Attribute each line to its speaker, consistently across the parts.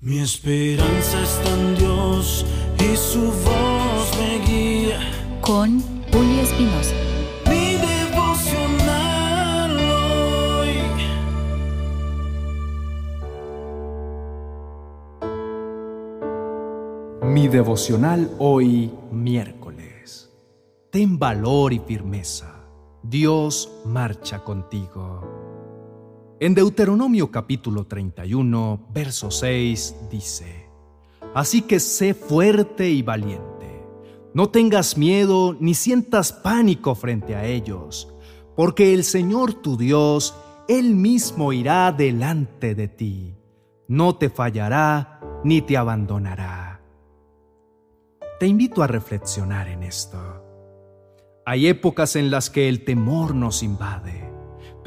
Speaker 1: Mi esperanza está en Dios y su voz me guía.
Speaker 2: Con Julio Espinosa.
Speaker 1: Mi devocional hoy.
Speaker 3: Mi devocional hoy miércoles. Ten valor y firmeza. Dios marcha contigo. En Deuteronomio capítulo 31, verso 6 dice, Así que sé fuerte y valiente. No tengas miedo ni sientas pánico frente a ellos, porque el Señor tu Dios, Él mismo irá delante de ti. No te fallará ni te abandonará. Te invito a reflexionar en esto. Hay épocas en las que el temor nos invade,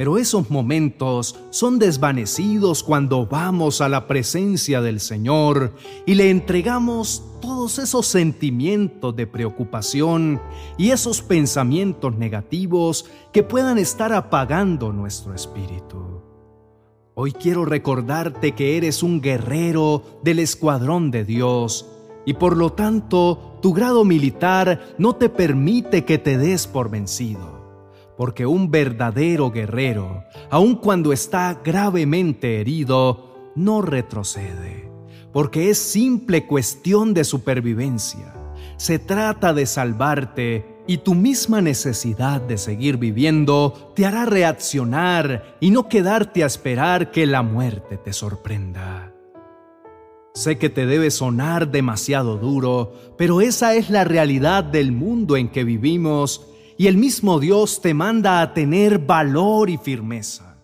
Speaker 3: pero esos momentos son desvanecidos cuando vamos a la presencia del Señor y le entregamos todos esos sentimientos de preocupación y esos pensamientos negativos que puedan estar apagando nuestro espíritu. Hoy quiero recordarte que eres un guerrero del escuadrón de Dios y por lo tanto tu grado militar no te permite que te des por vencido. Porque un verdadero guerrero, aun cuando está gravemente herido, no retrocede. Porque es simple cuestión de supervivencia. Se trata de salvarte y tu misma necesidad de seguir viviendo te hará reaccionar y no quedarte a esperar que la muerte te sorprenda. Sé que te debe sonar demasiado duro, pero esa es la realidad del mundo en que vivimos y el mismo Dios te manda a tener valor y firmeza,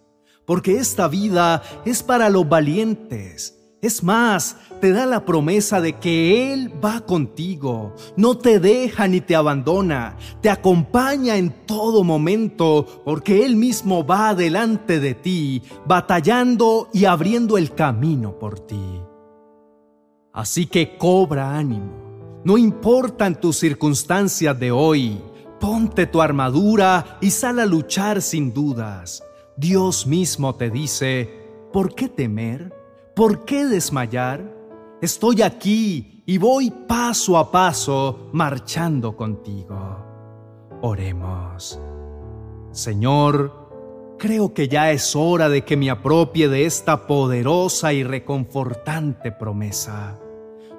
Speaker 3: porque esta vida es para los valientes. Es más, te da la promesa de que Él va contigo, no te deja ni te abandona, te acompaña en todo momento, porque Él mismo va delante de ti, batallando y abriendo el camino por ti. Así que cobra ánimo. No importan tus circunstancias de hoy, ponte tu armadura y sal a luchar sin dudas. Dios mismo te dice, ¿por qué temer? ¿Por qué desmayar? Estoy aquí y voy paso a paso marchando contigo. Oremos. Señor, creo que ya es hora de que me apropie de esta poderosa y reconfortante promesa.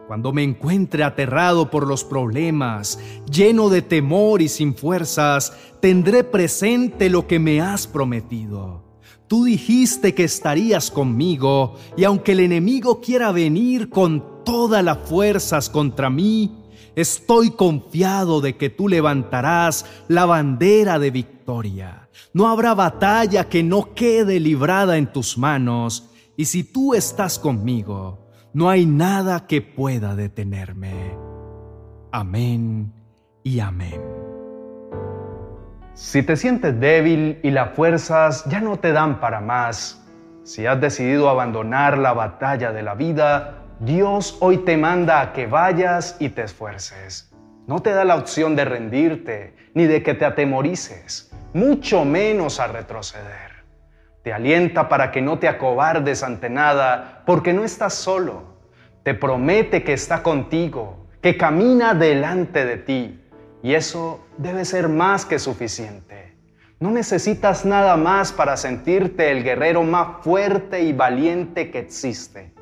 Speaker 3: Cuando me encuentre aterrado por los problemas, lleno de temor y sin fuerzas, tendré presente lo que me has prometido. Tú dijiste que estarías conmigo, y aunque el enemigo quiera venir con todas las fuerzas contra mí, estoy confiado de que tú levantarás la bandera de victoria. No habrá batalla que no quede librada en tus manos, y si tú estás conmigo, no hay nada que pueda detenerme. Amén y amén. Si te sientes débil y las fuerzas ya no te dan para más, si has decidido abandonar la batalla de la vida, Dios hoy te manda a que vayas y te esfuerces. No te da la opción de rendirte ni de que te atemorices, mucho menos a retroceder. Te alienta para que no te acobardes ante nada, porque no estás solo. Te promete que está contigo, que camina delante de ti. Y eso debe ser más que suficiente. No necesitas nada más para sentirte el guerrero más fuerte y valiente que existe.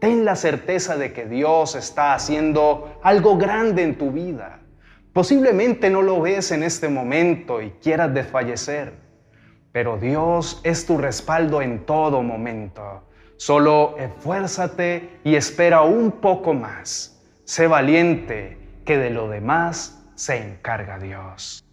Speaker 3: Ten la certeza de que Dios está haciendo algo grande en tu vida. Posiblemente no lo ves en este momento y quieras desfallecer pero Dios es tu respaldo en todo momento. Solo esfuérzate y espera un poco más. Sé valiente, que de lo demás se encarga Dios.